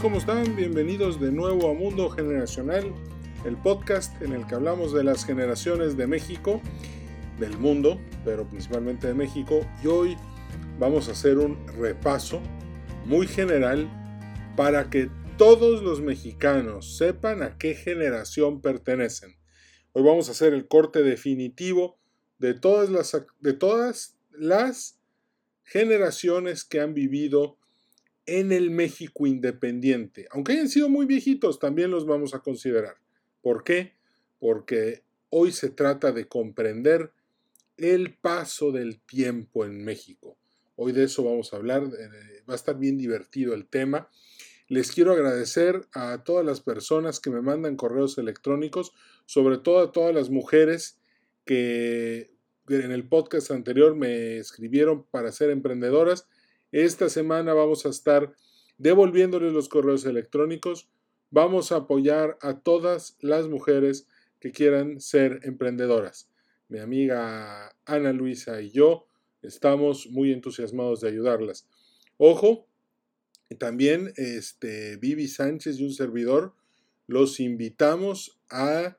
¿Cómo están? Bienvenidos de nuevo a Mundo Generacional, el podcast en el que hablamos de las generaciones de México, del mundo, pero principalmente de México. Y hoy vamos a hacer un repaso muy general para que todos los mexicanos sepan a qué generación pertenecen. Hoy vamos a hacer el corte definitivo de todas las, de todas las generaciones que han vivido en el México independiente. Aunque hayan sido muy viejitos, también los vamos a considerar. ¿Por qué? Porque hoy se trata de comprender el paso del tiempo en México. Hoy de eso vamos a hablar, va a estar bien divertido el tema. Les quiero agradecer a todas las personas que me mandan correos electrónicos, sobre todo a todas las mujeres que en el podcast anterior me escribieron para ser emprendedoras esta semana vamos a estar devolviéndoles los correos electrónicos. Vamos a apoyar a todas las mujeres que quieran ser emprendedoras. Mi amiga Ana Luisa y yo estamos muy entusiasmados de ayudarlas. Ojo, también este, Vivi Sánchez y un servidor los invitamos a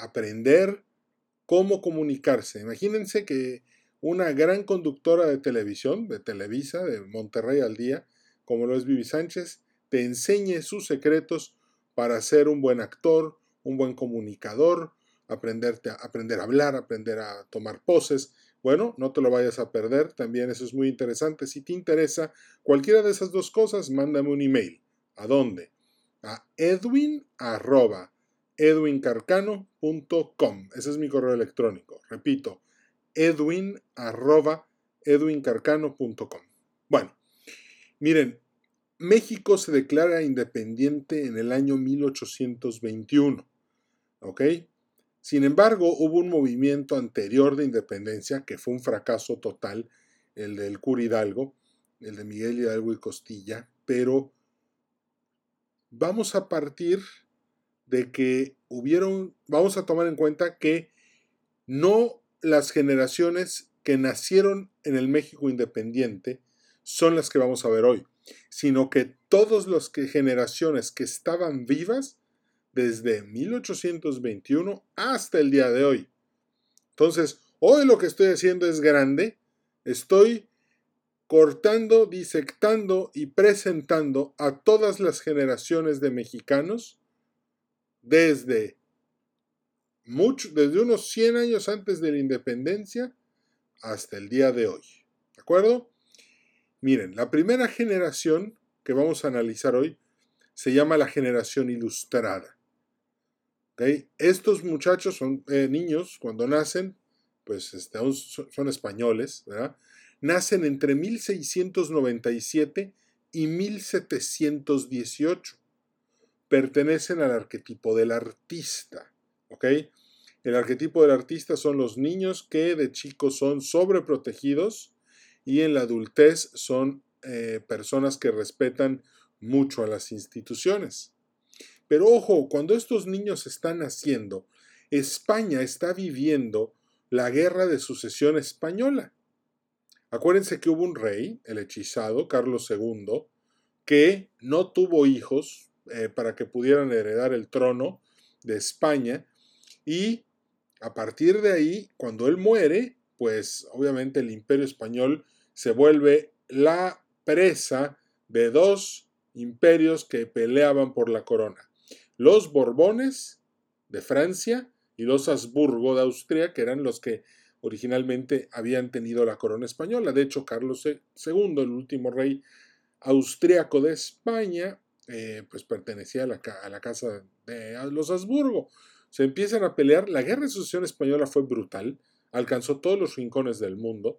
aprender cómo comunicarse. Imagínense que una gran conductora de televisión, de Televisa, de Monterrey al día, como lo es Vivi Sánchez, te enseñe sus secretos para ser un buen actor, un buen comunicador, aprenderte a, aprender a hablar, aprender a tomar poses. Bueno, no te lo vayas a perder, también eso es muy interesante. Si te interesa cualquiera de esas dos cosas, mándame un email. ¿A dónde? A edwin edwincarcano.com. Ese es mi correo electrónico. Repito, edwin edwincarcano.com. Bueno, miren, México se declara independiente en el año 1821. ¿Ok? Sin embargo, hubo un movimiento anterior de independencia que fue un fracaso total, el del Cura Hidalgo, el de Miguel Hidalgo y Costilla, pero vamos a partir de que hubieron, vamos a tomar en cuenta que no las generaciones que nacieron en el México independiente son las que vamos a ver hoy, sino que todas las generaciones que estaban vivas desde 1821 hasta el día de hoy. Entonces, hoy lo que estoy haciendo es grande, estoy cortando, disectando y presentando a todas las generaciones de mexicanos desde desde unos 100 años antes de la independencia hasta el día de hoy. ¿De acuerdo? Miren, la primera generación que vamos a analizar hoy se llama la generación ilustrada. Estos muchachos son eh, niños cuando nacen, pues este, son españoles, ¿verdad? Nacen entre 1697 y 1718. Pertenecen al arquetipo del artista. El arquetipo del artista son los niños que de chicos son sobreprotegidos y en la adultez son eh, personas que respetan mucho a las instituciones. Pero ojo, cuando estos niños están naciendo, España está viviendo la guerra de sucesión española. Acuérdense que hubo un rey, el hechizado, Carlos II, que no tuvo hijos eh, para que pudieran heredar el trono de España y a partir de ahí, cuando él muere, pues obviamente el imperio español se vuelve la presa de dos imperios que peleaban por la corona. Los Borbones de Francia y los Habsburgo de Austria, que eran los que originalmente habían tenido la corona española. De hecho, Carlos II, el último rey austriaco de España, eh, pues pertenecía a la, a la casa de los Habsburgo se empiezan a pelear. La guerra de sucesión española fue brutal, alcanzó todos los rincones del mundo.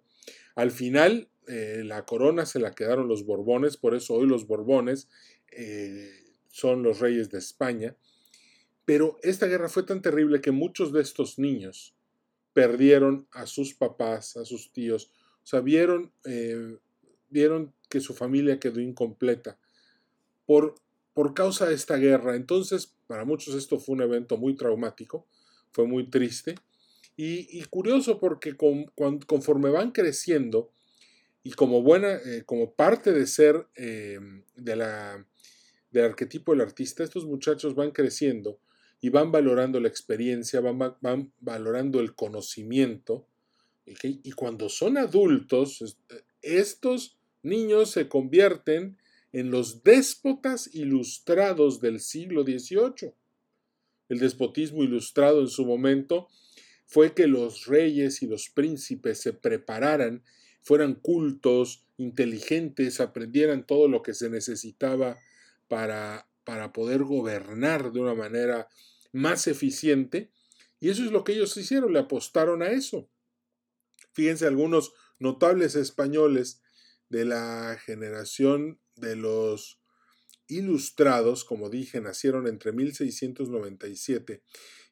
Al final, eh, la corona se la quedaron los Borbones, por eso hoy los Borbones eh, son los reyes de España. Pero esta guerra fue tan terrible que muchos de estos niños perdieron a sus papás, a sus tíos. O sea, vieron, eh, vieron que su familia quedó incompleta por por causa de esta guerra. Entonces, para muchos esto fue un evento muy traumático, fue muy triste y, curioso porque conforme van creciendo y como buena, eh, como parte de ser eh, de la del arquetipo del artista, estos muchachos van creciendo y van valorando la experiencia, van, van valorando el conocimiento, y cuando son adultos, estos niños se convierten en los déspotas ilustrados del siglo XVIII. El despotismo ilustrado en su momento fue que los reyes y los príncipes se prepararan, fueran cultos, inteligentes, aprendieran todo lo que se necesitaba para, para poder gobernar de una manera más eficiente. Y eso es lo que ellos hicieron, le apostaron a eso. Fíjense algunos notables españoles de la generación de los ilustrados, como dije, nacieron entre 1697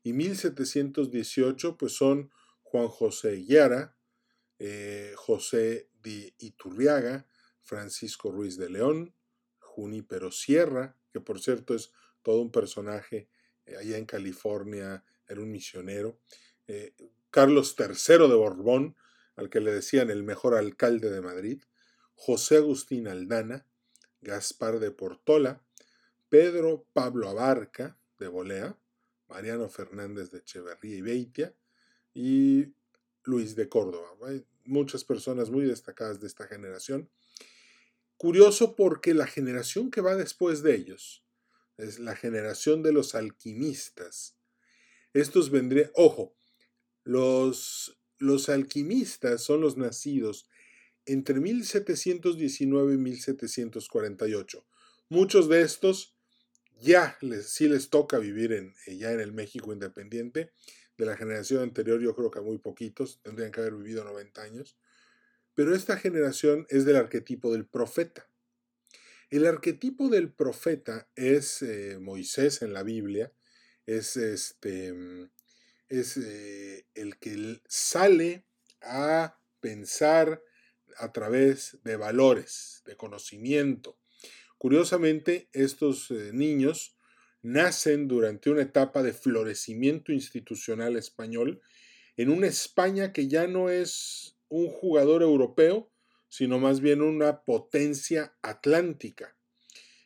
y 1718, pues son Juan José Guiara, eh, José de Iturriaga, Francisco Ruiz de León, Junípero Sierra, que por cierto es todo un personaje eh, allá en California, era un misionero, eh, Carlos III de Borbón, al que le decían el mejor alcalde de Madrid, José Agustín Aldana, Gaspar de Portola, Pedro Pablo Abarca de Bolea, Mariano Fernández de Echeverría y Beitia y Luis de Córdoba. Hay muchas personas muy destacadas de esta generación. Curioso porque la generación que va después de ellos es la generación de los alquimistas. Estos vendrían, ojo, los, los alquimistas son los nacidos entre 1719 y 1748. Muchos de estos ya les, sí les toca vivir en, eh, ya en el México independiente. De la generación anterior yo creo que muy poquitos, tendrían que haber vivido 90 años. Pero esta generación es del arquetipo del profeta. El arquetipo del profeta es eh, Moisés en la Biblia, es, este, es eh, el que sale a pensar, a través de valores, de conocimiento. Curiosamente, estos eh, niños nacen durante una etapa de florecimiento institucional español en una España que ya no es un jugador europeo, sino más bien una potencia atlántica.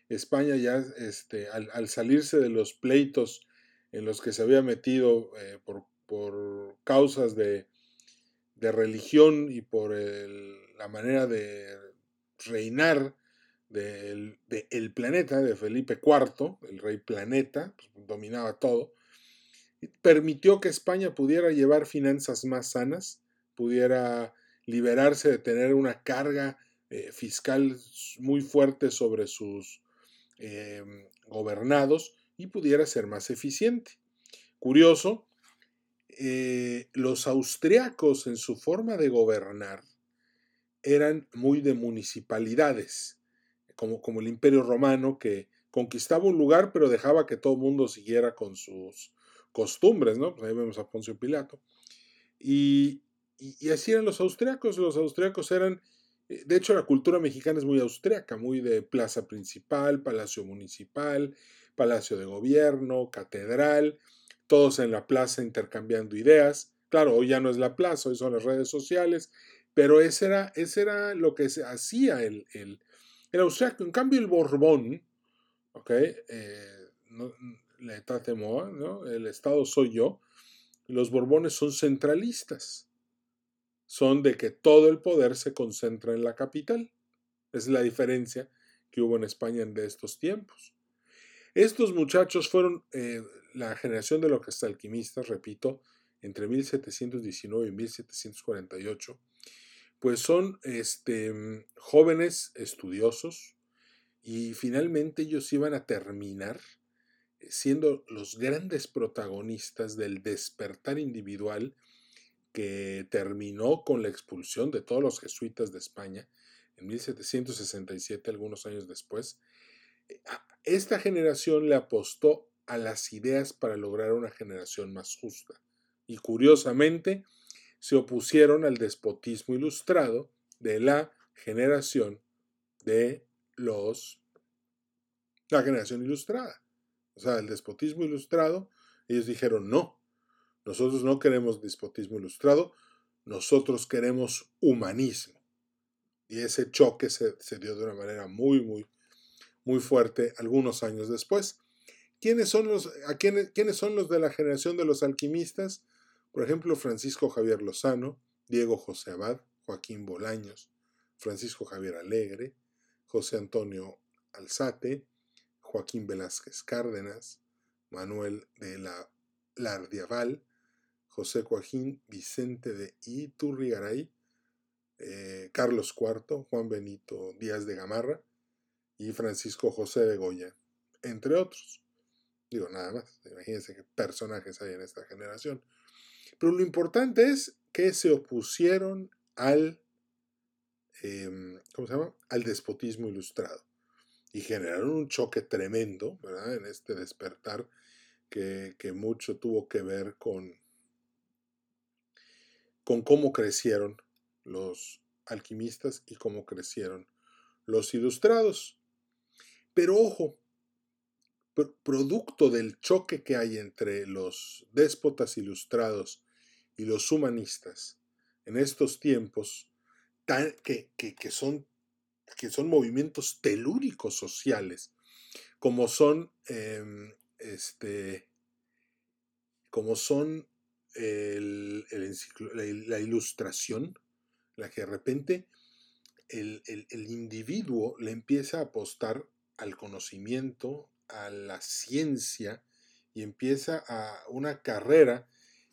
España ya este, al, salirse de los pleitos en los que se había metido eh, por, por, causas de, de religión y por la manera de reinar del de el planeta, de Felipe IV, el rey planeta, pues, dominaba todo, permitió que España pudiera llevar finanzas más sanas, pudiera liberarse de tener una carga eh, fiscal muy fuerte sobre sus em, gobernados y pudiera ser más eficiente. Curioso eh, los austriacos en su forma de gobernar eran muy de municipalidades, como, como el imperio romano que conquistaba un lugar pero dejaba que todo el mundo siguiera con sus costumbres, ¿no? Pues ahí vemos a Poncio Pilato. Y, y, así eran los austriacos, los austriacos eran, eh, de hecho la cultura mexicana es muy austriaca, muy de plaza principal, palacio municipal, palacio de gobierno, catedral, todos en la plaza intercambiando ideas. Claro, hoy ya no es la plaza, hoy son las redes sociales, pero ese era, ese era lo que se hacía el, el, el austriaco. En cambio, el Borbón, ¿ok? Eh, no, ¿no? El Estado soy yo. Los Borbones son centralistas. Son de que todo el poder se concentra en la capital. Esa es la diferencia que hubo en España de estos tiempos. Estos muchachos fueron eh, la generación de los alquimistas, repito, entre 1719 y 1748, pues son este, jóvenes estudiosos y finalmente ellos iban a terminar siendo los grandes protagonistas del despertar individual que terminó con la expulsión de todos los jesuitas de España en 1767, algunos años después. Esta generación le apostó a las ideas para lograr una generación más justa. Y curiosamente, se opusieron al despotismo ilustrado de la generación de los la generación ilustrada. O sea, el despotismo ilustrado, ellos dijeron no. Nosotros no queremos despotismo ilustrado, nosotros queremos humanismo. Y ese choque se, se dio de una manera muy, muy, muy fuerte algunos años después. ¿Quiénes son los, a quiénes, quiénes son los de la generación de los alquimistas? Por ejemplo, Francisco Javier Lozano, Diego José Abad, Joaquín Bolaños, Francisco Javier Alegre, José Antonio Alzate, Joaquín Velázquez Cárdenas, Manuel de la Lardiaval, José Joaquín Vicente de Iturrigaray, eh, Carlos IV, Juan Benito Díaz de Gamarra y Francisco José de Goya, entre otros. Digo, nada más, imagínense qué personajes hay en esta generación. Pero lo importante es que se opusieron al, em, ¿cómo se llama? Al despotismo ilustrado. Y generaron un choque tremendo, ¿verdad? En este despertar que, que mucho tuvo que ver con, con cómo crecieron los alquimistas y cómo crecieron los ilustrados. Pero ojo, producto del choque que hay entre los déspotas ilustrados y los humanistas en estos tiempos, que, son, que son movimientos telúricos sociales, como son, em, este, como son la, ilustración, la que de repente el, el, individuo le empieza a apostar al conocimiento, a la ciencia y empieza a una carrera.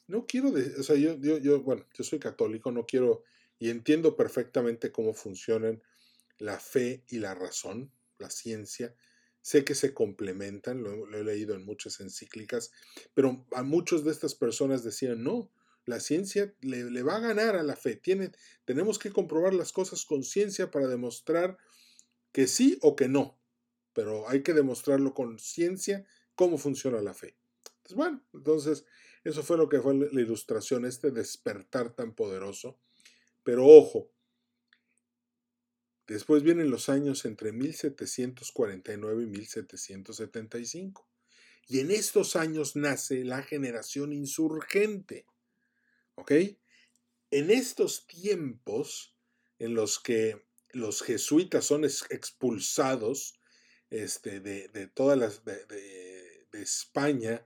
No quiero, o sea, yo, yo, bueno, yo soy católico, no quiero, y entiendo perfectamente cómo funcionan la fe y la razón, la ciencia. Sé que se complementan, lo, he leído en muchas encíclicas, pero a muchas de estas personas decían, no, la ciencia le, va a ganar a la fe. Tiene, tenemos que comprobar las cosas con ciencia para demostrar que sí o que no. Pero hay que demostrarlo con ciencia cómo funciona la fe. Entonces, bueno, entonces eso fue lo que fue la ilustración, este despertar tan poderoso. Pero ojo, después vienen los años entre 1749 y 1775. Y en estos años nace la generación insurgente. ¿Ok? En estos tiempos en los que los jesuitas son expulsados este, de, de, todas las de, de, España,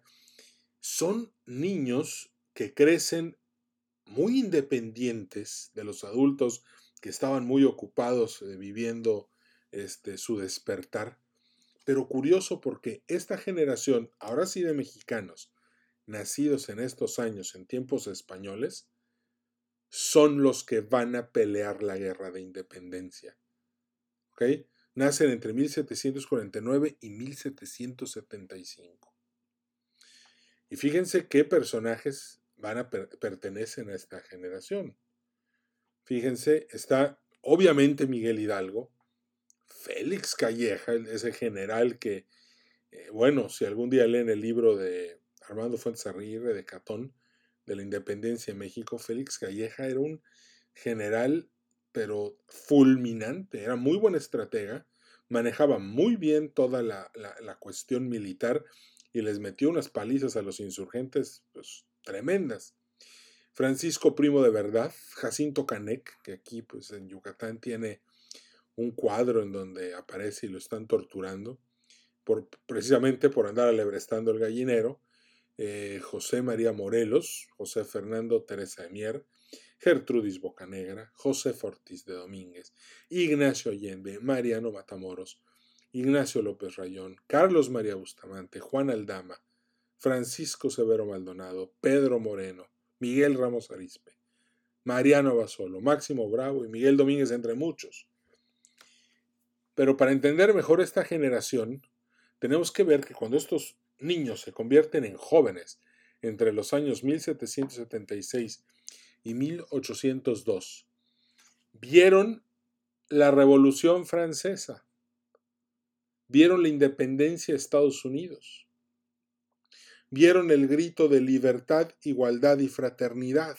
son niños que crecen muy independientes de los adultos que estaban muy ocupados eh, viviendo este, su despertar. Pero curioso porque esta generación, ahora sí de mexicanos, nacidos en estos años, en tiempos españoles, son los que van a pelear la guerra de independencia. ¿Ok? Nacen entre 1749 y 1775. Y fíjense qué personajes van a pertenecen a esta generación. Fíjense, está obviamente Miguel Hidalgo, Félix Calleja, ese general que, eh, bueno, si algún día leen el libro de Armando Fuentes Aguirre de Catón, de la independencia de México, Félix Calleja era un general, pero fulminante, era muy buen estratega, manejaba muy bien toda la, cuestión militar y les metió unas palizas a los insurgentes pues, tremendas. Francisco Primo de Verdad, Jacinto Canec, que aquí pues, en Yucatán tiene un cuadro en donde aparece y lo están torturando, por, precisamente por andar alebrestando el gallinero, eh, José María Morelos, José Fernando Teresa de Mier, Gertrudis Bocanegra, José Fortis de Domínguez, Ignacio Allende, Mariano Matamoros, Ignacio López Rayón, Carlos María Bustamante, Juan Aldama, Francisco Severo Maldonado, Pedro Moreno, Miguel Ramos Arispe, Mariano Basolo, Máximo Bravo y Miguel Domínguez, entre muchos. Pero para entender mejor esta generación, tenemos que ver que cuando estos niños se convierten en jóvenes entre los años 1776 y 1802, vieron la Revolución Francesa, vieron la independencia de Estados Unidos, vieron el grito de libertad, igualdad y fraternidad.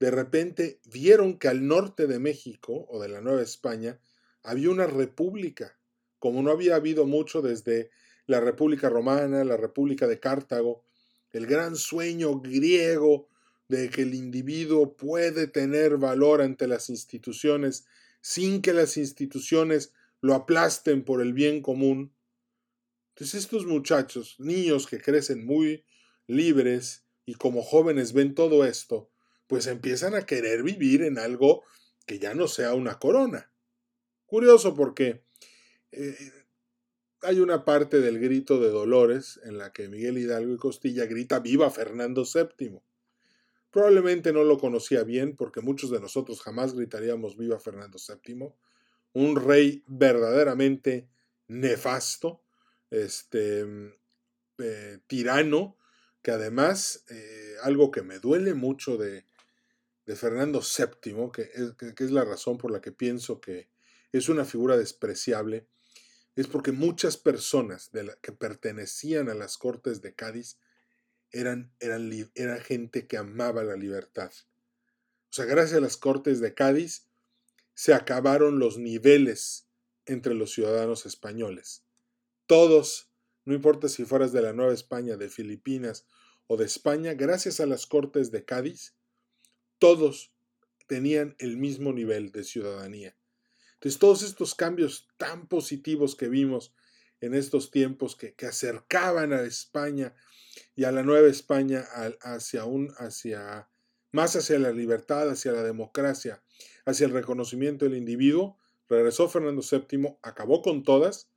De repente vieron que al norte de México o de la Nueva España había una república, como no había habido mucho desde la República Romana, la República de Cartago, el gran sueño griego de que el individuo puede tener valor ante las instituciones sin que las instituciones lo aplasten por el bien común. Entonces estos muchachos, niños que crecen muy libres y como jóvenes ven todo esto, pues empiezan a querer vivir en algo que ya no sea una corona. Curioso porque eh, hay una parte del grito de Dolores en la que Miguel Hidalgo y Costilla grita viva Fernando VII. Probablemente no lo conocía bien porque muchos de nosotros jamás gritaríamos viva Fernando VII, un rey verdaderamente nefasto, este, eh, tirano, que además, eh, algo que me duele mucho de, Fernando VII, que es, la razón por la que pienso que es una figura despreciable, es porque muchas personas de que pertenecían a las Cortes de Cádiz eran, eran, era gente que amaba la libertad. O sea, gracias a las Cortes de Cádiz se acabaron los niveles entre los ciudadanos españoles. Todos, no importa si fueras de la Nueva España, de Filipinas o de España, gracias a las Cortes de Cádiz, todos tenían el mismo nivel de ciudadanía. Entonces, todos estos cambios tan positivos que vimos en estos tiempos que, que acercaban a España y a la Nueva España hacia un, hacia, más hacia la libertad, hacia la democracia, hacia el reconocimiento del individuo, regresó Fernando VII, acabó con todas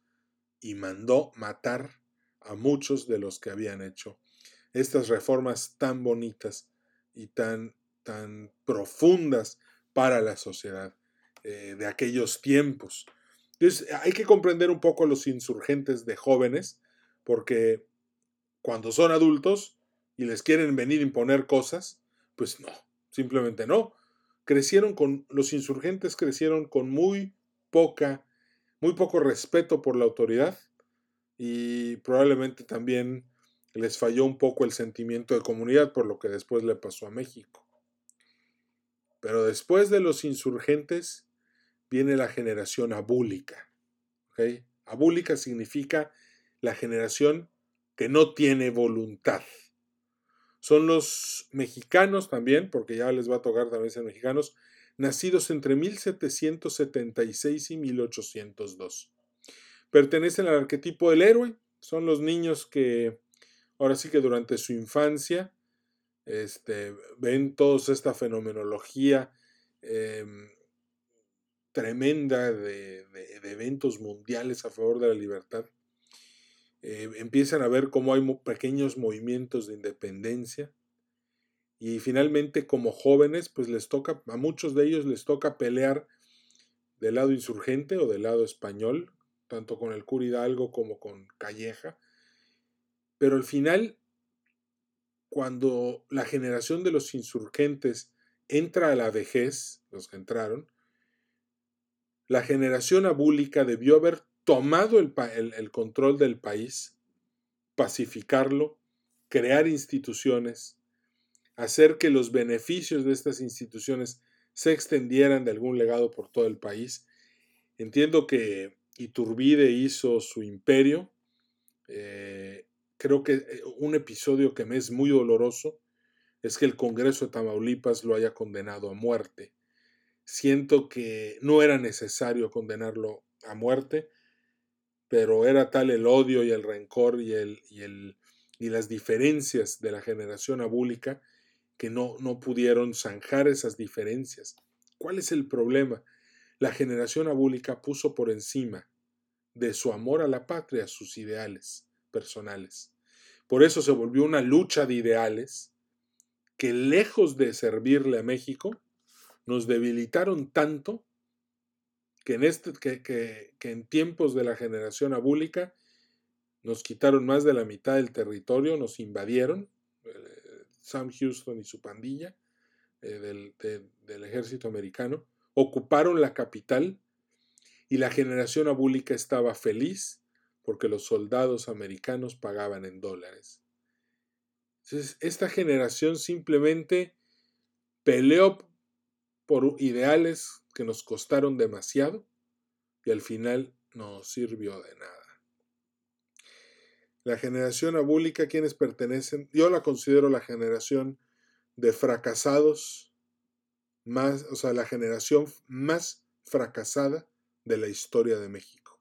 y mandó matar a muchos de los que habían hecho estas reformas tan bonitas y tan, tan profundas para la sociedad eh, de aquellos tiempos. Entonces hay que comprender un poco a los insurgentes de jóvenes, porque cuando son adultos y les quieren venir a imponer cosas, pues no, simplemente no. Crecieron con, los insurgentes crecieron con muy poca, muy poco respeto por la autoridad y probablemente también les falló un poco el sentimiento de comunidad por lo que después le pasó a México. Pero después de los insurgentes viene la generación abúlica. Abúlica significa la generación que no tiene voluntad. Son los mexicanos también, porque ya les va a tocar también ser mexicanos, nacidos entre 1776 y 1802. Pertenecen al arquetipo del héroe, son los niños que ahora sí que durante su infancia este, ven toda esta fenomenología em, tremenda de, eventos mundiales a favor de la libertad. Eh, empiezan a ver cómo hay pequeños movimientos de independencia y finalmente como jóvenes pues les toca, a muchos de ellos les toca pelear del lado insurgente o del lado español, tanto con el cura Hidalgo como con Calleja, pero al final cuando la generación de los insurgentes entra a la vejez, los que entraron, la generación abúlica debió haber tomado el, control del país, pacificarlo, crear instituciones, hacer que los beneficios de estas instituciones se extendieran de algún legado por todo el país. Entiendo que Iturbide hizo su imperio. Eh, creo que eh, un episodio que me es muy doloroso es que el Congreso de Tamaulipas lo haya condenado a muerte. Siento que no era necesario condenarlo a muerte, pero era tal el odio y el rencor y, el, y, el, y las diferencias de la generación abúlica que no, no pudieron zanjar esas diferencias. ¿Cuál es el problema? La generación abúlica puso por encima de su amor a la patria sus ideales personales. Por eso se volvió una lucha de ideales que lejos de servirle a México, nos debilitaron tanto que en, este, que, en tiempos de la generación abúlica nos quitaron más de la mitad del territorio, nos invadieron, eh, Sam Houston y su pandilla eh, del, del ejército americano, ocuparon la capital y la generación abúlica estaba feliz porque los soldados americanos pagaban en dólares. Entonces, esta generación simplemente peleó por ideales que nos costaron demasiado y al final no sirvió de nada. La generación abúlica, quienes pertenecen, yo la considero la generación de fracasados, más, o sea, la generación más fracasada de la historia de México.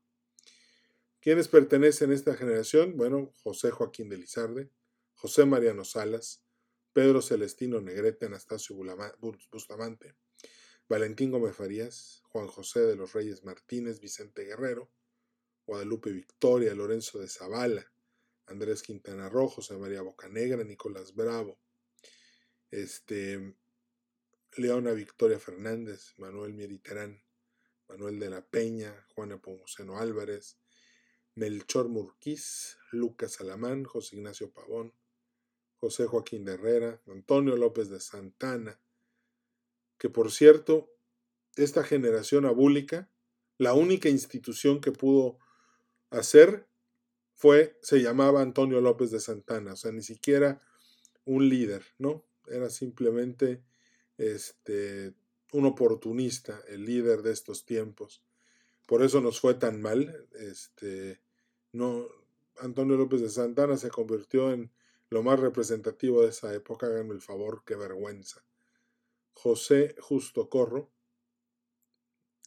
¿Quiénes pertenecen a esta generación? Bueno, José Joaquín de Lizarde, José Mariano Salas, Pedro Celestino Negrete, Anastasio Bustamante, Valentín Gómez Farías, Juan José de los Reyes Martínez, Vicente Guerrero, Guadalupe Victoria, Lorenzo de Zavala, Andrés Quintana Rojo, José María Bocanegra, Nicolás Bravo, este, Leona Victoria Fernández, Manuel Mediterán, Manuel de la Peña, Juan Apomuceno Álvarez, Melchor Murquiz, Lucas Alamán, José Ignacio Pavón, José Joaquín de Herrera, Antonio López de Santana, que por cierto, esta generación abúlica, la única institución que pudo hacer fue, se llamaba Antonio López de Santana, o sea, ni siquiera un líder, ¿no? Era simplemente este, un oportunista, el líder de estos tiempos. Por eso nos fue tan mal. Este, no, Antonio López de Santana se convirtió en lo más representativo de esa época, háganme el favor, qué vergüenza. José Justo Corro,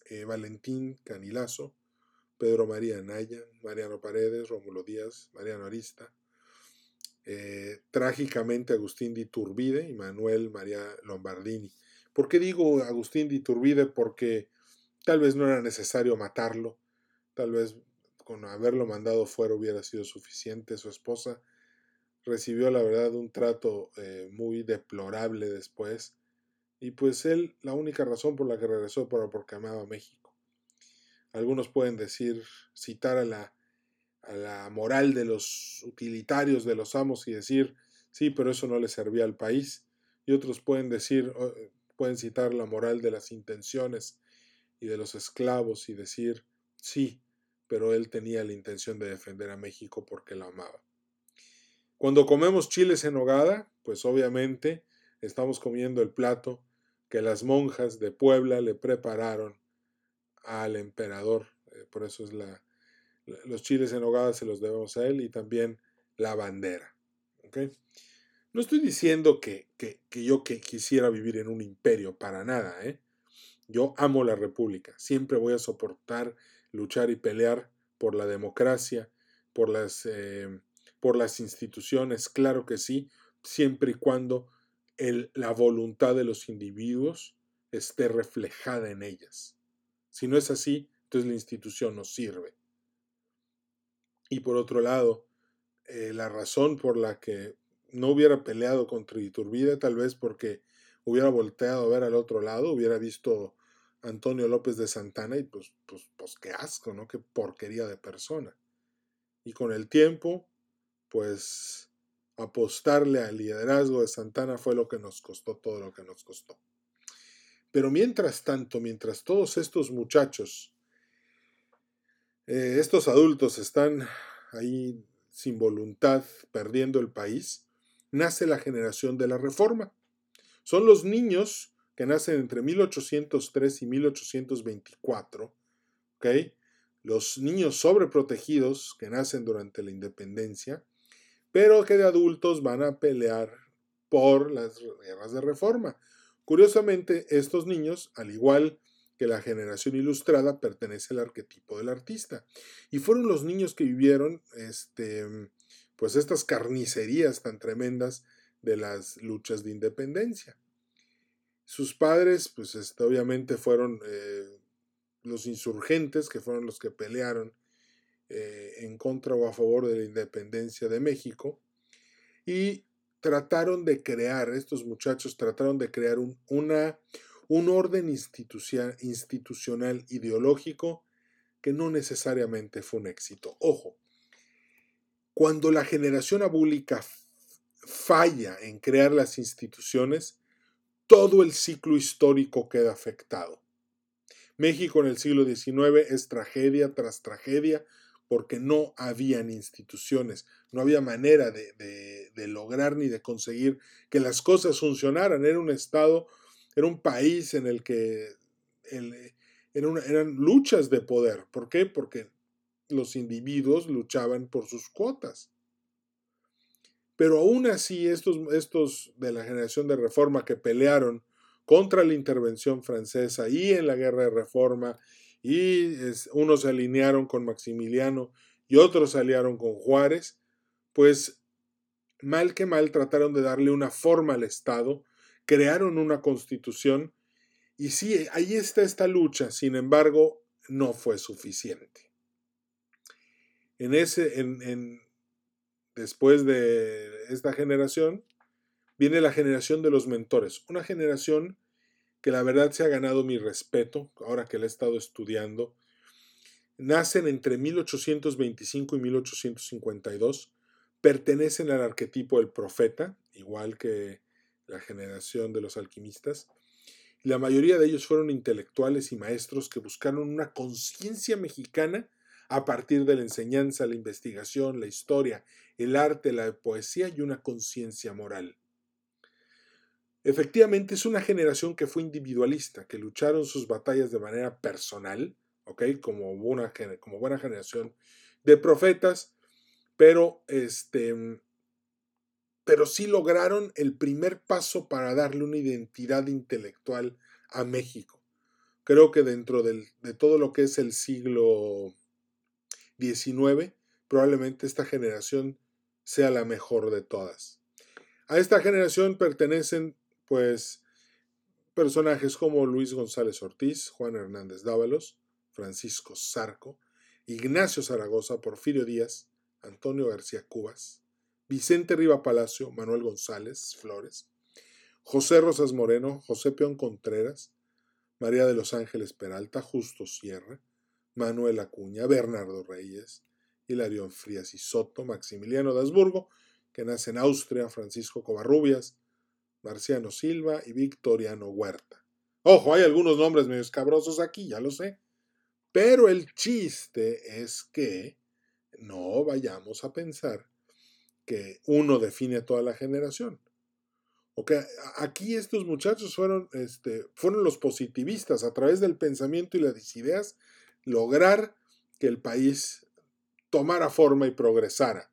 eh, Valentín Canilazo, Pedro María Naya, Mariano Paredes, Rómulo Díaz, Mariano Arista, eh, trágicamente Agustín de Iturbide y Manuel María Lombardini. ¿Por qué digo Agustín de Iturbide? Porque tal vez no era necesario matarlo, tal vez con haberlo mandado fuera hubiera sido suficiente. Su esposa recibió la verdad un trato eh, muy deplorable después y pues él la única razón por la que regresó era porque amaba a México. Algunos pueden decir, citar a la, a la moral de los utilitarios de los amos y decir, sí, pero eso no le servía al país. Y otros pueden decir, pueden citar la moral de las intenciones y de los esclavos y decir, sí, pero él tenía la intención de defender a México porque la amaba. Cuando comemos chiles en hogada, pues obviamente estamos comiendo el plato que las monjas de Puebla le prepararon al emperador. Eh, por eso es la, los chiles en hogada se los debemos a él y también la bandera. No estoy diciendo que, que, yo que quisiera vivir en un imperio, para nada. ¿eh? Yo amo la república. Siempre voy a soportar, luchar y pelear por la democracia, por las eh, por las instituciones, claro que sí, siempre y cuando la voluntad de los individuos esté reflejada en ellas. Si no es así, entonces la institución no sirve. Y por otro lado, eh, la razón por la que no hubiera peleado contra Iturbide, tal vez porque hubiera volteado a ver al otro lado, hubiera visto Antonio López de Santana y pues, pues, pues qué asco, ¿no? Qué porquería de persona. Y con el tiempo, pues apostarle al liderazgo de Santana fue lo que nos costó todo lo que nos costó. Pero mientras tanto, mientras todos estos muchachos, eh, estos adultos están ahí sin voluntad, perdiendo el país, nace la generación de la reforma. Son los niños que nacen entre 1803 y 1824, ¿ok? Los niños sobreprotegidos que nacen durante la independencia, pero que de adultos van a pelear por las guerras de reforma. Curiosamente, estos niños, al igual que la generación ilustrada, pertenece al arquetipo del artista. Y fueron los niños que vivieron este, pues estas carnicerías tan tremendas de las luchas de independencia. Sus padres, pues este, obviamente fueron eh, los insurgentes, que fueron los que pelearon eh, en contra o a favor de la independencia de México y trataron de crear, estos muchachos trataron de crear un, una, un orden institucional ideológico que no necesariamente fue un éxito. Ojo, cuando la generación abúlica falla en crear las instituciones, todo el ciclo histórico queda afectado. México en el siglo XIX es tragedia tras tragedia porque no habían instituciones, no había manera de, lograr ni de conseguir que las cosas funcionaran. Era un estado, era un país en el que eran luchas de poder. ¿Por qué? Porque los individuos luchaban por sus cuotas. Pero aún así, estos, estos de la generación de reforma que pelearon contra la intervención francesa y en la guerra de reforma y unos se alinearon con Maximiliano y otros se aliaron con Juárez, pues mal que mal trataron de darle una forma al Estado, crearon una constitución y sí, ahí está esta lucha, sin embargo, no fue suficiente. En ese, en, después de esta generación, viene la generación de los mentores, una generación que la verdad se ha ganado mi respeto, ahora que la he estado estudiando. Nacen entre 1825 y 1852, pertenecen al arquetipo del profeta, igual que la generación de los alquimistas. La mayoría de ellos fueron intelectuales y maestros que buscaron una conciencia mexicana a partir de la enseñanza, la investigación, la historia, el arte, la poesía y una conciencia moral. Efectivamente, es una generación que fue individualista, que lucharon sus batallas de manera personal, Como, una, como buena generación de profetas, pero, este, pero sí lograron el primer paso para darle una identidad intelectual a México. Creo que dentro de todo lo que es el siglo XIX, probablemente esta generación sea la mejor de todas. A esta generación pertenecen pues personajes como Luis González Ortiz, Juan Hernández Dávalos, Francisco Zarco, Ignacio Zaragoza, Porfirio Díaz, Antonio García Cubas, Vicente Riva Palacio, Manuel González Flores, José Rosas Moreno, José Peón Contreras, María de los Ángeles Peralta, Justo Sierra, Manuel Acuña, Bernardo Reyes, Hilarión Frías y Soto, Maximiliano de Habsburgo, que nace en Austria, Francisco Covarrubias, Marciano Silva y Victoriano Huerta. Ojo, hay algunos nombres medio escabrosos aquí, ya lo sé. Pero el chiste es que no vayamos a pensar que uno define a toda la generación. Okay, aquí estos muchachos fueron, este, fueron los positivistas a través del pensamiento y las ideas lograr que el país tomara forma y progresara.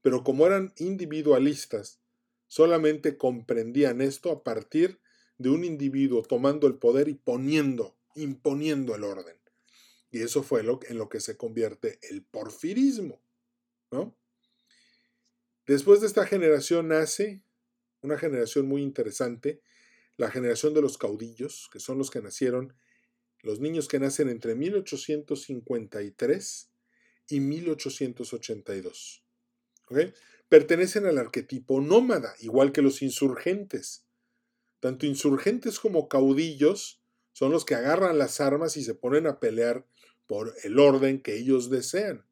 Pero como eran individualistas, solamente comprendían esto a partir de un individuo tomando el poder y poniendo, imponiendo el orden. Y eso fue lo, en lo que se convierte el porfirismo. ¿no? Después de esta generación nace una generación muy interesante, la generación de los caudillos, que son los que nacieron, los niños que nacen entre 1853 y 1882. ¿okay? Pertenecen al arquetipo nómada, igual que los insurgentes. Tanto insurgentes como caudillos son los que agarran las armas y se ponen a pelear por el orden que ellos desean.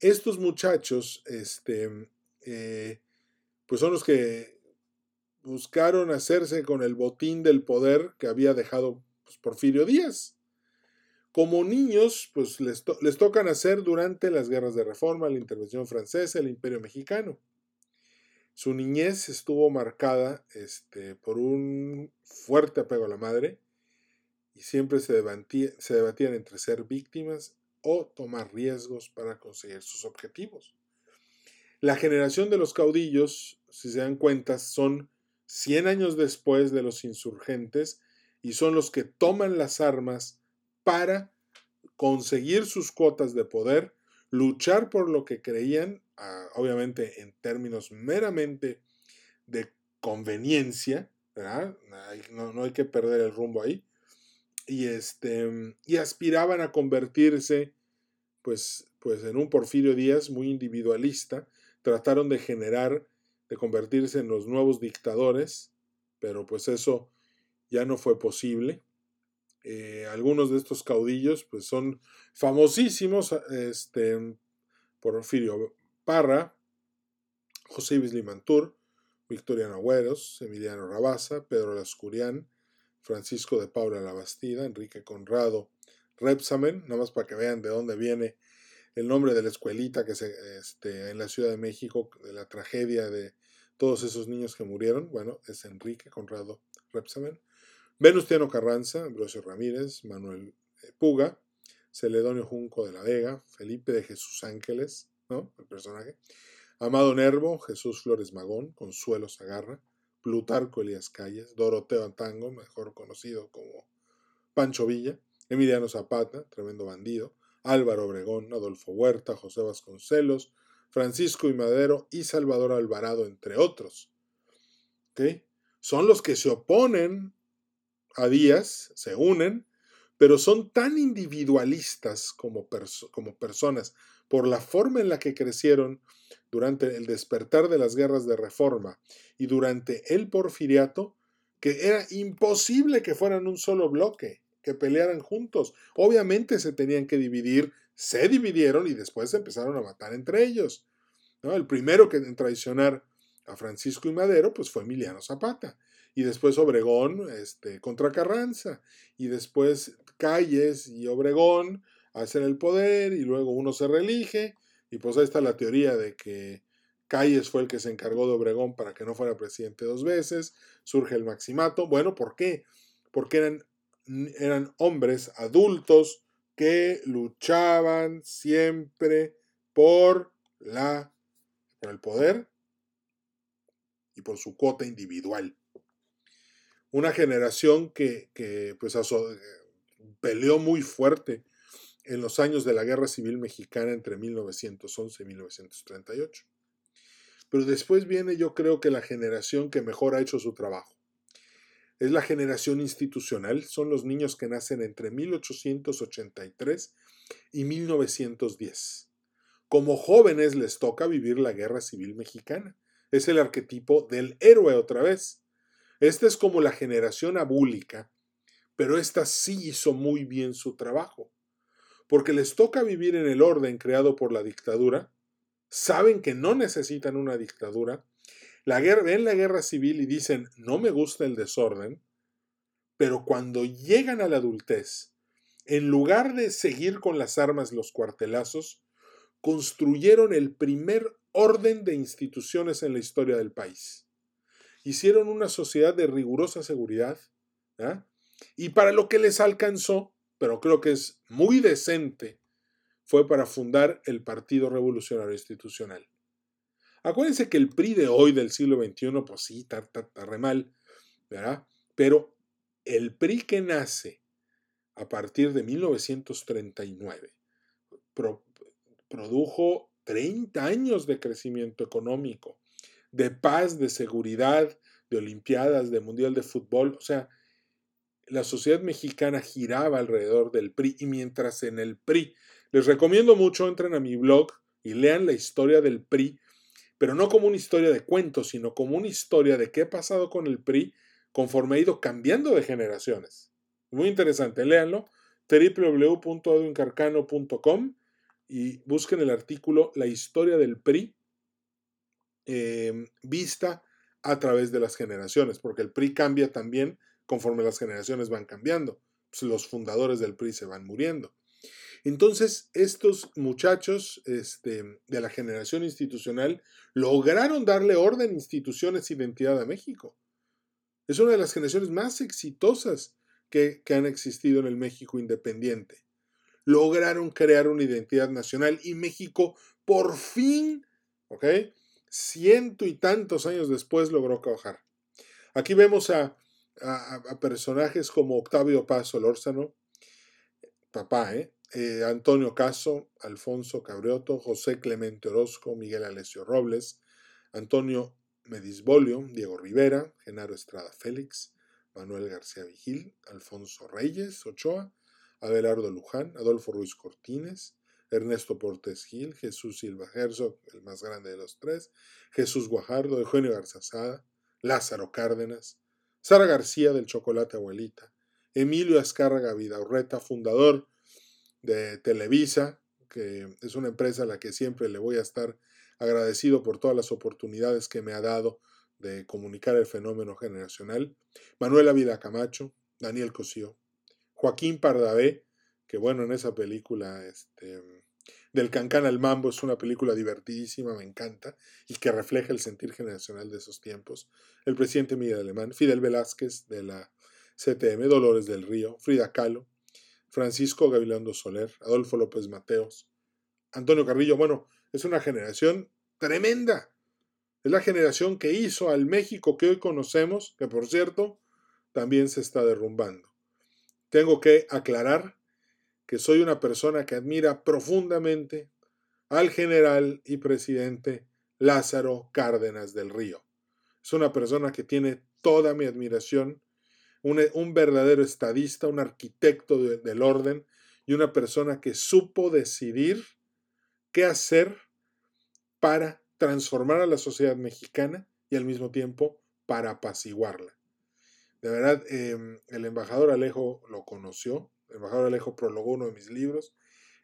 Estos muchachos, este, eh, pues son los que buscaron hacerse con el botín del poder que había dejado pues, Porfirio Díaz como niños, pues les, tocan hacer durante las guerras de reforma, la intervención francesa, el imperio mexicano. Su niñez estuvo marcada este, por un fuerte apego a la madre y siempre se, se debatían entre ser víctimas o tomar riesgos para conseguir sus objetivos. La generación de los caudillos, si se dan cuenta, son 100 años después de los insurgentes y son los que toman las armas para conseguir sus cuotas de poder, luchar por lo que creían, ah, obviamente en términos meramente de conveniencia, No, hay que perder el rumbo ahí, y, este, y aspiraban a convertirse pues, pues en un Porfirio Díaz muy individualista, trataron de generar, de convertirse en los nuevos dictadores, pero pues eso ya no fue posible. Eh, algunos de estos caudillos pues son famosísimos, este, Porfirio Parra, José Bislimantur, Victoriano Agüeros, Emiliano Rabasa, Pedro Lascurián, Francisco de Paula La Bastida, Enrique Conrado Repsamen, nada más para que vean de dónde viene el nombre de la escuelita que se, este, en la Ciudad de México, de la tragedia de todos esos niños que murieron, bueno, es Enrique Conrado Repsamen, Venustiano Carranza, Ambrosio Ramírez, Manuel eh, Puga, Celedonio Junco de la Vega, Felipe de Jesús Ángeles, ¿no? El personaje. Amado Nervo, Jesús Flores Magón, Consuelo Zagarra, Plutarco Elías Calles, Doroteo Antango, mejor conocido como Pancho Villa, Emiliano Zapata, tremendo bandido, Álvaro Obregón, Adolfo Huerta, José Vasconcelos, Francisco y Madero y Salvador Alvarado, entre otros. Son los que se oponen a Díaz, se unen, pero son tan individualistas como, personas por la forma en la que crecieron durante el despertar de las guerras de reforma y durante el porfiriato, que era imposible que fueran un solo bloque, que pelearan juntos. Obviamente se tenían que dividir, se dividieron y después empezaron a matar entre ellos. ¿no? El primero que en traicionar a Francisco y Madero pues fue Emiliano Zapata. Y después Obregón este, contra Carranza. Y después Calles y Obregón hacen el poder y luego uno se reelige. Y pues ahí está la teoría de que Calles fue el que se encargó de Obregón para que no fuera presidente dos veces. Surge el maximato. Bueno, ¿por qué? Porque eran, eran hombres adultos que luchaban siempre por la por el poder y por su cuota individual. Una generación que, pues, peleó muy fuerte en los años de la Guerra Civil Mexicana entre 1911 y 1938. Pero después viene yo creo que la generación que mejor ha hecho su trabajo. Es la generación institucional, son los niños que nacen entre 1883 y 1910. Como jóvenes les toca vivir la Guerra Civil Mexicana. Es el arquetipo del héroe otra vez. Esta es como la generación abúlica, pero esta sí hizo muy bien su trabajo porque les toca vivir en el orden creado por la dictadura, saben que no necesitan una dictadura, ven la guerra civil y dicen, no me gusta el desorden, pero cuando llegan a la adultez, en lugar de seguir con las armas los cuartelazos, construyeron el primer orden de instituciones en la historia del país. Hicieron una sociedad de rigurosa seguridad, ¿ah? y para lo que les alcanzó, pero creo que es muy decente, fue para fundar el Partido Revolucionario Institucional. Acuérdense que el PRI de hoy del siglo XXI, pues sí, está, re mal, ¿verdad? Pero el PRI que nace a partir de 1939 produjo 30 años de crecimiento económico, de paz, de seguridad, de Olimpiadas, de Mundial de Fútbol, o sea, la sociedad mexicana giraba alrededor del PRI y mientras en el PRI, les recomiendo mucho, entren a mi blog y lean la historia del PRI, pero no como una historia de cuentos, sino como una historia de qué ha pasado con el PRI conforme ha ido cambiando de generaciones. Muy interesante, léanlo, www.edwincarcano.com y busquen el artículo La historia del PRI em, vista a través de las generaciones, porque el PRI cambia también conforme las generaciones van cambiando. Pues, los fundadores del PRI se van muriendo. Entonces, estos muchachos este, de la generación institucional lograron darle orden, instituciones, identidad a México. Es una de las generaciones más exitosas que, que han existido en el México independiente. Lograron crear una identidad nacional y México por fin, ¿ok? Ciento y tantos años después logró cajar. Aquí vemos a personajes como Octavio Paz Solórzano, papá, ¿eh? ¿eh? Antonio Caso, Alfonso Cabrioto, José Clemente Orozco, Miguel Alessio Robles, Antonio Medisbolio, Diego Rivera, Genaro Estrada Félix, Manuel García Vigil, Alfonso Reyes Ochoa, Abelardo Luján, Adolfo Ruiz Cortines, Ernesto Portes Gil, Jesús Silva Herzog, el más grande de los tres, Jesús Guajardo, Eugenio Garzazada, Lázaro Cárdenas, Sara García del Chocolate Abuelita, Emilio Azcárraga Vidaurreta, fundador de Televisa, que es una empresa a la que siempre le voy a estar agradecido por todas las oportunidades que me ha dado de comunicar el fenómeno generacional, Manuela Vida Camacho, Daniel Cosío, Joaquín Pardavé, que bueno, en esa película este, del Cancán al Mambo es una película divertidísima, me encanta, y que refleja el sentir generacional de esos tiempos. El presidente Miguel Alemán, Fidel Velázquez de la CTM, Dolores del Río, Frida Kahlo, Francisco Gavilando Soler, Adolfo López Mateos, Antonio Carrillo. Bueno, es una generación tremenda. Es la generación que hizo al México que hoy conocemos, que por cierto también se está derrumbando. Tengo que aclarar que soy una persona que admira profundamente al general y presidente Lázaro Cárdenas del Río. Es una persona que tiene toda mi admiración, un, verdadero estadista, un arquitecto del orden y una persona que supo decidir qué hacer para transformar a la sociedad mexicana y al mismo tiempo para apaciguarla. De verdad, em, el embajador Alejo lo conoció, el embajador Alejo prologó uno de mis libros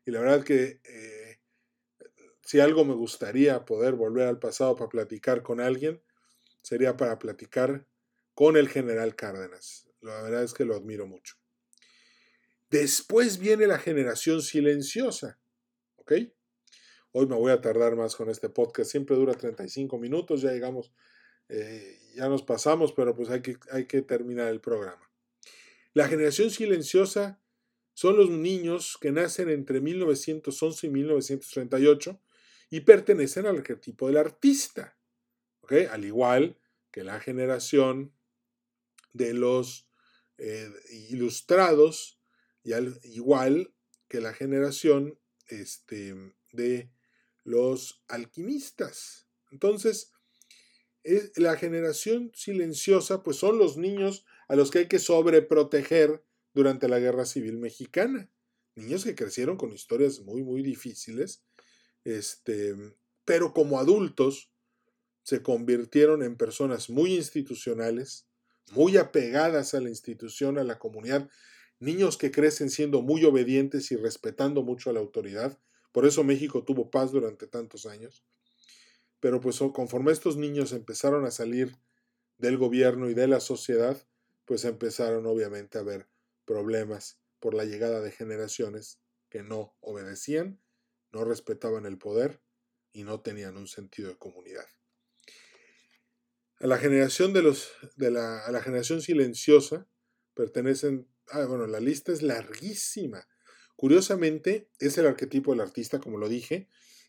y la verdad que eh, si algo me gustaría poder volver al pasado para platicar con alguien, sería para platicar con el general Cárdenas. La verdad es que lo admiro mucho. Después viene la generación silenciosa, ¿ok? Hoy me voy a tardar más con este podcast, siempre dura 35 minutos, ya llegamos, eh, ya nos pasamos, pero pues hay que, hay que terminar el programa. La generación silenciosa son los niños que nacen entre 1911 y 1938 y pertenecen al arquetipo del artista. Al igual que la generación de los eh, ilustrados y al igual que la generación este, de los alquimistas. Entonces, la generación silenciosa, pues son los niños a los que hay que sobreproteger durante la Guerra Civil Mexicana. Niños que crecieron con historias muy, muy difíciles, este, pero como adultos se convirtieron en personas muy institucionales, muy apegadas a la institución, a la comunidad, niños que crecen siendo muy obedientes y respetando mucho a la autoridad, por eso México tuvo paz durante tantos años. Pero pues conforme estos niños empezaron a salir del gobierno y de la sociedad, pues empezaron obviamente a haber problemas por la llegada de generaciones que no obedecían, no respetaban el poder y no tenían un sentido de comunidad. A la generación de los de la, a la generación silenciosa pertenecen, ah, bueno, la lista es larguísima. Curiosamente, es el arquetipo del artista, como lo dije,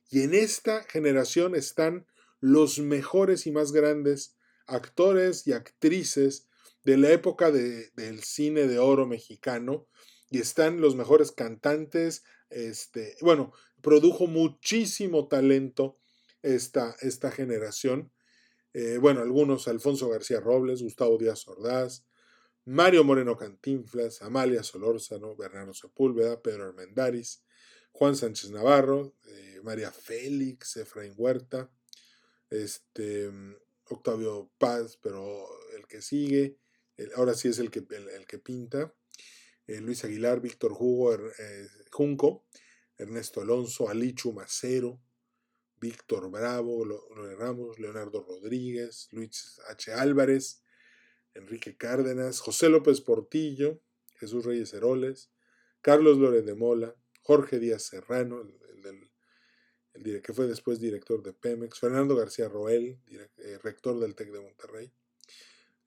y en esta generación están los mejores y más grandes actores y actrices de la época del cine de oro mexicano, y están los mejores cantantes, este, bueno, produjo muchísimo talento esta, esta generación. Eh, bueno, algunos, Alfonso García Robles, Gustavo Díaz Ordaz, Mario Moreno Cantinflas, Amalia Solórzano, Bernardo Sepúlveda, Pedro Armendáriz, Juan Sánchez Navarro, eh, María Félix, Efraín Huerta, este, Octavio Paz, pero el que sigue, ahora sí es el que, el, que pinta, eh, Luis Aguilar, Víctor Hugo, eh, Junco, Ernesto Alonso, Alichu Macero, Víctor Bravo, Ramos, Leonardo Rodríguez, Luis H. Álvarez, Enrique Cárdenas, José López Portillo, Jesús Reyes Heroles, Carlos Lórez de Mola, Jorge Díaz Serrano, el, que fue después director de Pemex, Fernando García Roel, eh, rector del TEC de Monterrey,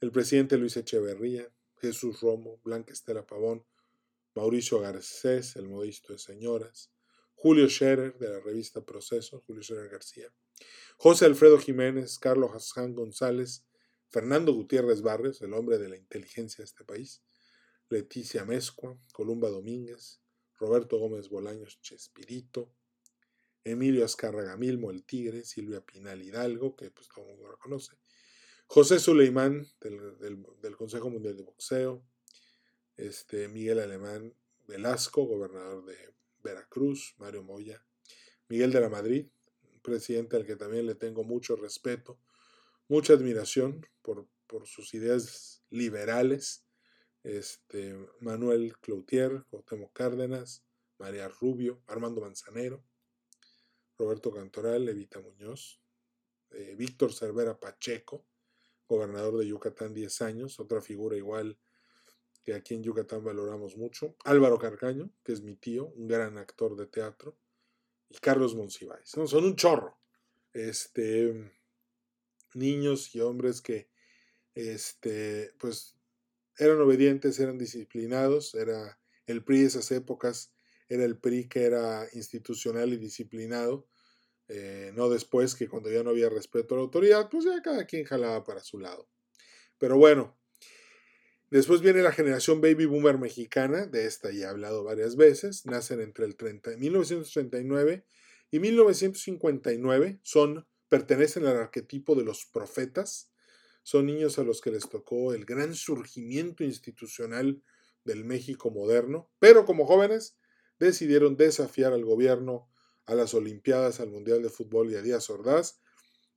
el presidente Luis Echeverría, Jesús Romo, Blanca Estela Pavón, Mauricio Garcés, el modisto de señoras, Julio Scherer de la revista Proceso, Julio Scherer García, José Alfredo Jiménez, Carlos Hassan González, Fernando Gutiérrez Barrios, el hombre de la inteligencia de este país, Leticia Mezcua, Columba Domínguez, Roberto Gómez Bolaños Chespirito, Emilio Azcárraga Milmo, el Tigre, Silvia Pinal Hidalgo, que pues todo el mundo lo conoce, José Suleimán, del, Consejo Mundial de Boxeo, este, Miguel Alemán Velasco, gobernador de Veracruz, Mario Moya, Miguel de la Madrid, presidente al que también le tengo mucho respeto, mucha admiración por, sus ideas liberales. Este, Manuel Cloutier, Cuauhtémoc Cárdenas, María Rubio, Armando Manzanero, Roberto Cantoral, Evita Muñoz, eh, Víctor Cervera Pacheco, gobernador de Yucatán 10 años, otra figura igual que aquí en Yucatán valoramos mucho, Álvaro Carcaño, que es mi tío, un gran actor de teatro, y Carlos Monsiváis. Son un chorro. Este, niños y hombres que este, pues, eran obedientes, eran disciplinados, era el PRI de esas épocas, era el PRI que era institucional y disciplinado, eh, no después que cuando ya no había respeto a la autoridad, pues ya cada quien jalaba para su lado. Pero bueno, Después viene la generación baby boomer mexicana, de esta ya he hablado varias veces, nacen entre el 30, 1939 y 1959, son, pertenecen al arquetipo de los profetas, son niños a los que les tocó el gran surgimiento institucional del México moderno, pero como jóvenes decidieron desafiar al gobierno a las Olimpiadas, al Mundial de Fútbol y a Díaz Ordaz,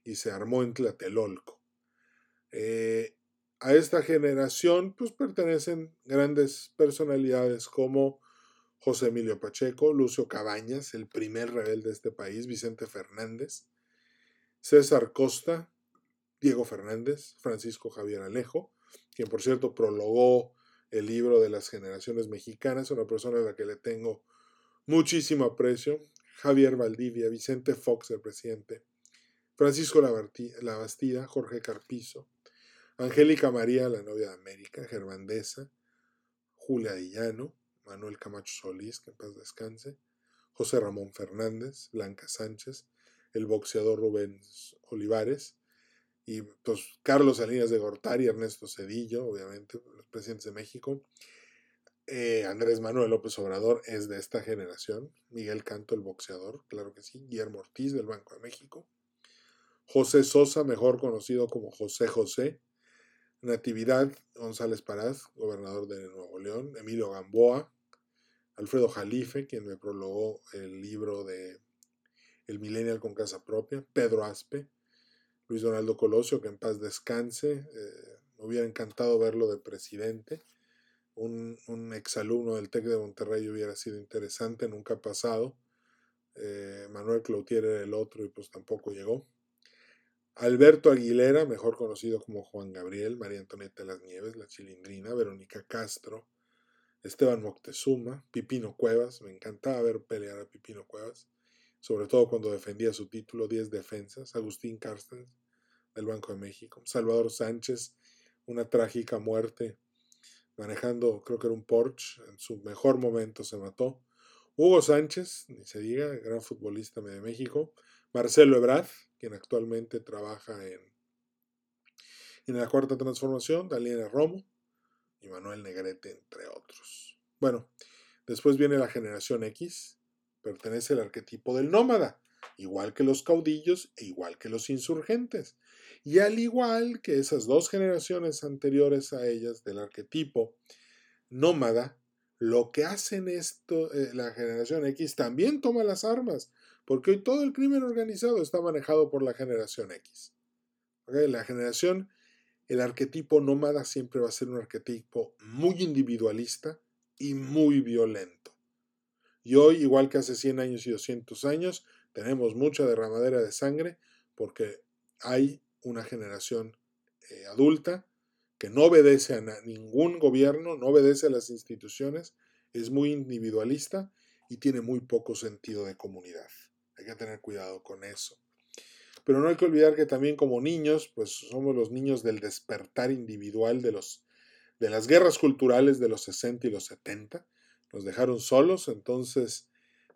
y se armó en Tlatelolco. Eh, a esta generación pues pertenecen grandes personalidades como José Emilio Pacheco, Lucio Cabañas, el primer rebelde de este país, Vicente Fernández, César Costa, Diego Fernández, Francisco Javier Alejo, quien por cierto prologó el libro de las generaciones mexicanas, una persona a la que le tengo muchísimo aprecio, Javier Valdivia, Vicente Fox, el presidente, Francisco Labastida, Jorge Carpizo, Angélica María, la novia de América, Germandesa, Julia Dillano, Manuel Camacho Solís, que en paz descanse, José Ramón Fernández, Blanca Sánchez, el boxeador Rubén Olivares, y pues, Carlos Salinas de Gortari, Ernesto Cedillo, obviamente, los presidentes de México. Eh, Andrés Manuel López Obrador es de esta generación. Miguel Canto, el boxeador, claro que sí. Guillermo Ortiz, del Banco de México. José Sosa, mejor conocido como José José, Natividad González Paraz, gobernador de Nuevo León, Emilio Gamboa, Alfredo Jalife, quien me prologó el libro de El Millennial con Casa Propia, Pedro Aspe, Luis Donaldo Colosio, que en paz descanse, eh, me hubiera encantado verlo de presidente, un, un exalumno del TEC de Monterrey hubiera sido interesante, nunca ha pasado, eh, Manuel Cloutier era el otro y pues tampoco llegó. Alberto Aguilera, mejor conocido como Juan Gabriel, María Antonieta las Nieves, La Chilindrina, Verónica Castro, Esteban Moctezuma, Pipino Cuevas, me encantaba ver pelear a Pipino Cuevas, sobre todo cuando defendía su título, 10 defensas, Agustín Carstens, del Banco de México, Salvador Sánchez, una trágica muerte manejando, creo que era un Porsche, en su mejor momento se mató, Hugo Sánchez, ni se diga, gran futbolista de México, Marcelo Ebrard, quien actualmente trabaja en, en la Cuarta Transformación, Daliana Romo y Manuel Negrete, entre otros. Bueno, después viene la generación X, pertenece al arquetipo del nómada, igual que los caudillos e igual que los insurgentes. Y al igual que esas dos generaciones anteriores a ellas del arquetipo nómada, lo que hacen esto, eh, la generación X también toma las armas, porque hoy todo el crimen organizado está manejado por la generación X. La generación, el arquetipo nómada siempre va a ser un arquetipo muy individualista y muy violento. Y hoy, igual que hace 100 años y 200 años, tenemos mucha derramadera de sangre porque hay una generación eh, adulta que no obedece a ningún gobierno, no obedece a las instituciones, es muy individualista y tiene muy poco sentido de comunidad. Hay que tener cuidado con eso. Pero no hay que olvidar que también como niños, pues somos los niños del despertar individual de, los, de las guerras culturales de los 60 y los 70. Nos dejaron solos, entonces,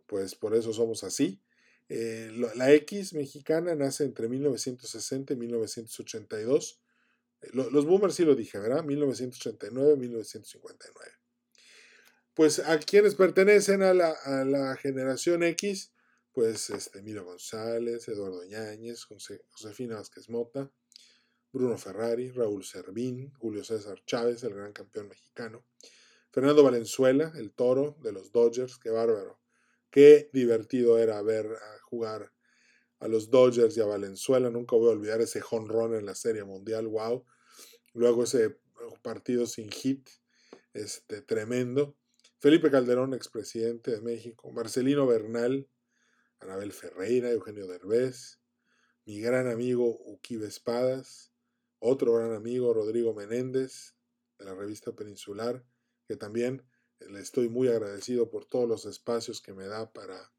pues por eso somos así. Eh, la X mexicana nace entre 1960 y 1982. Eh, los boomers sí lo dije, ¿verdad? 1989 1959. Pues a quienes pertenecen a la, generación X, pues este, Emilio González, Eduardo Ñáñez, Josefina Vázquez Mota, Bruno Ferrari, Raúl Servín, Julio César Chávez, el gran campeón mexicano, Fernando Valenzuela, el toro de los Dodgers, qué bárbaro. Qué divertido era ver a jugar a los Dodgers y a Valenzuela. Nunca voy a olvidar ese jonrón en la Serie Mundial. Wow. Luego ese partido sin hit. Este, tremendo. Felipe Calderón, expresidente de México. Marcelino Bernal, Anabel Ferreira, Eugenio Derbez, mi gran amigo Uquibe Espadas, otro gran amigo Rodrigo Menéndez, de la revista Peninsular, que también le estoy muy agradecido por todos los espacios que me da para,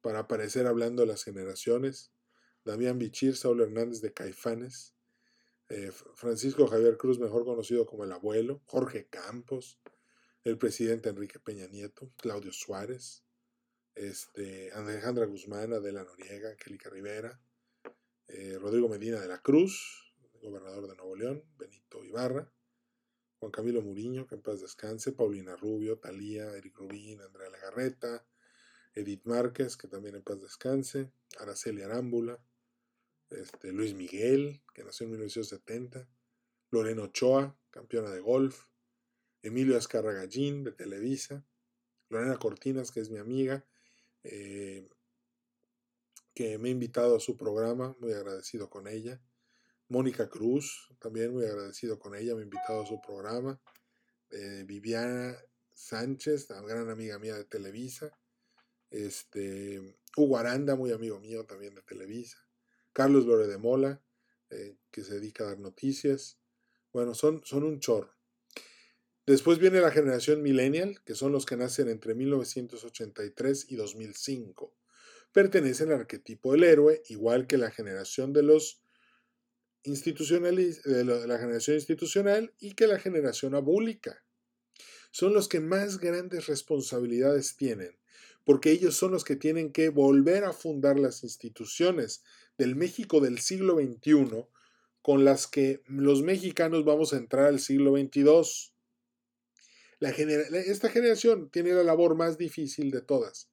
para aparecer hablando de las generaciones. Damián Bichir, Saúl Hernández de Caifanes, eh, Francisco Javier Cruz, mejor conocido como el abuelo, Jorge Campos, el presidente Enrique Peña Nieto, Claudio Suárez, este, Alejandra Guzmán, Adela Noriega, Angélica Rivera, eh, Rodrigo Medina de la Cruz, gobernador de Nuevo León, Benito Ibarra, Juan Camilo Muriño, que en paz descanse, Paulina Rubio, Talía, Eric Rubín, Andrea Legarreta, Edith Márquez, que también en paz descanse, Araceli Arámbula, este, Luis Miguel, que nació en 1970, Lorena Ochoa, campeona de golf, Emilio Azcarragallín, de Televisa, Lorena Cortinas, que es mi amiga, eh, que me ha invitado a su programa, muy agradecido con ella. Mónica Cruz, también muy agradecido con ella, me ha invitado a su programa. Eh, Viviana Sánchez, gran amiga mía de Televisa. Este, Hugo Aranda, muy amigo mío también de Televisa. Carlos Lore de Mola, eh, que se dedica a dar noticias. Bueno, son, son un chorro. Después viene la generación millennial, que son los que nacen entre 1983 y 2005. Pertenecen al arquetipo del héroe, igual que la generación de los de la generación institucional y que la generación abúlica. Son los que más grandes responsabilidades tienen, porque ellos son los que tienen que volver a fundar las instituciones del México del siglo XXI con las que los mexicanos vamos a entrar al siglo XXII. esta generación tiene la labor más difícil de todas,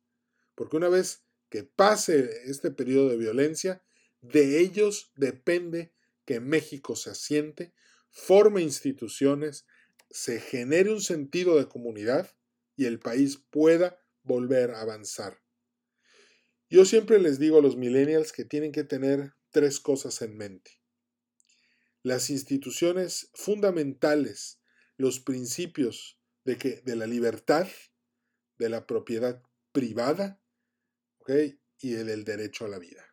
porque una vez que pase este periodo de violencia, de ellos depende que México se asiente, forme instituciones, se genere un sentido de comunidad y el país pueda volver a avanzar. Yo siempre les digo a los millennials que tienen que tener tres cosas en mente. Las instituciones fundamentales, los principios de, que, de la libertad, de la propiedad privada y del derecho a la vida.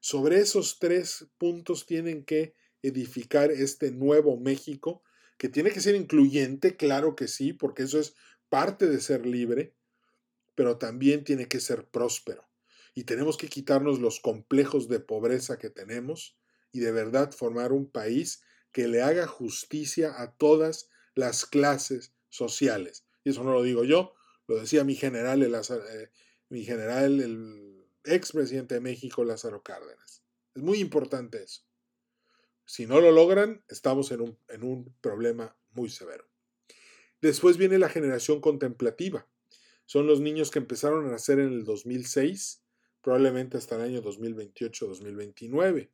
Sobre esos tres puntos tienen que edificar este nuevo México, que tiene que ser incluyente, claro que sí, porque eso es parte de ser libre, pero también tiene que ser próspero y tenemos que quitarnos los complejos de pobreza que tenemos y de verdad formar un país que le haga justicia a todas las clases sociales. Y eso no lo digo yo, lo decía mi general, el, eh, mi general, el expresidente de México, Lázaro Cárdenas. Es muy importante eso. Si no lo logran, estamos en un, en un problema muy severo. Después viene la generación contemplativa. Son los niños que empezaron a nacer en el 2006 probablemente hasta el año 2028-2029.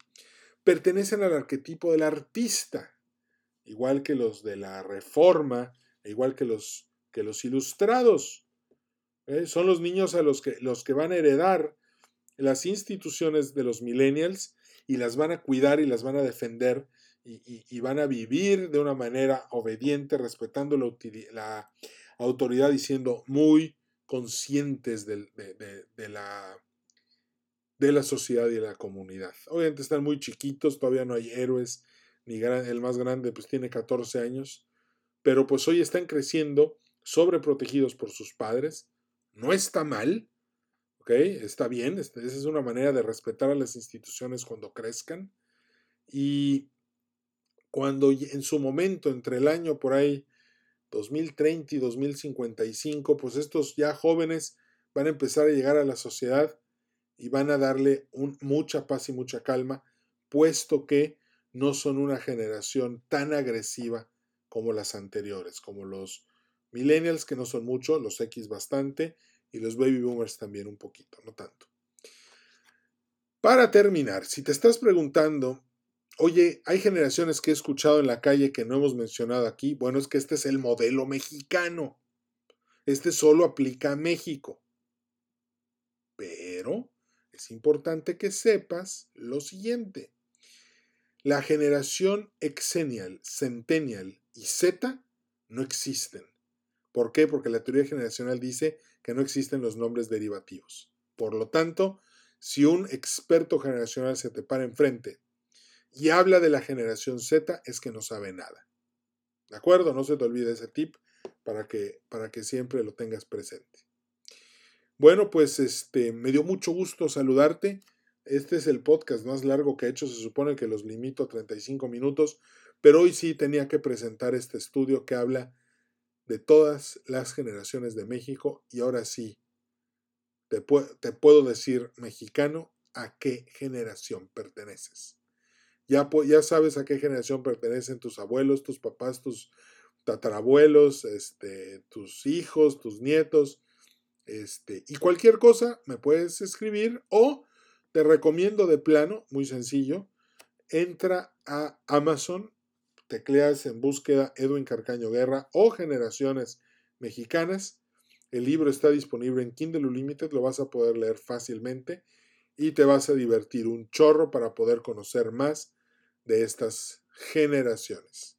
Pertenecen al arquetipo del artista, igual que los de la reforma, igual que los, que los ilustrados. ¿eh? Son los niños a los que, los que van a heredar las instituciones de los millennials y las van a cuidar y las van a defender y, van a vivir de una manera obediente, respetando la, autoridad y siendo muy conscientes de la de la sociedad y de la comunidad. Obviamente están muy chiquitos, todavía no hay héroes, ni el más grande pues tiene 14 años, pero pues hoy están creciendo sobreprotegidos por sus padres. No está mal, ¿ok? Está bien, esa es una manera de respetar a las instituciones cuando crezcan. Y cuando en su momento, entre el año por ahí 2030 y 2055, pues estos ya jóvenes van a empezar a llegar a la sociedad y van a darle mucha paz y mucha calma, puesto que no son una generación tan agresiva como las anteriores, como los millennials, que no son mucho, los X bastante, y los baby boomers también un poquito, no tanto. Para terminar, si te estás preguntando, oye, hay generaciones que he escuchado en la calle que no hemos mencionado aquí, bueno, es que este es el modelo mexicano. Este solo aplica a México. Pero es importante que sepas lo siguiente. La generación Exennial, Centennial y Z no existen. ¿Por qué? Porque la teoría generacional dice que no existen los nombres derivativos. Por lo tanto, si un experto generacional se te para enfrente y habla de la generación Z, es que no sabe nada. ¿De acuerdo? No se te olvide ese tip para que, para que siempre lo tengas presente. Bueno, pues este, me dio mucho gusto saludarte. Este es el podcast más largo que he hecho. Se supone que los limito a 35 minutos, pero hoy sí tenía que presentar este estudio que habla de todas las generaciones de México y ahora sí, te, puedo decir, mexicano, a qué generación perteneces. Ya, ya sabes a qué generación pertenecen tus abuelos, tus papás, tus, tatarabuelos, este, tus hijos, tus nietos, este, y cualquier cosa me puedes escribir o te recomiendo de plano, muy sencillo, entra a Amazon, tecleas en búsqueda Edwin Carcaño Guerra o Generaciones Mexicanas. El libro está disponible en Kindle Unlimited, lo vas a poder leer fácilmente y te vas a divertir un chorro para poder conocer más de estas generaciones.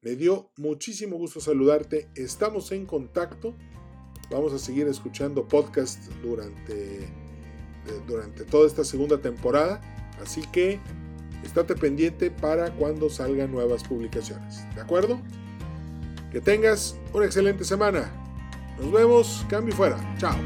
Me dio muchísimo gusto saludarte, estamos en contacto, vamos a seguir escuchando podcast durante, durante toda esta segunda temporada, así que estate pendiente para cuando salgan nuevas publicaciones, ¿de acuerdo? Que tengas una excelente semana. Nos vemos, cambio fuera, chao.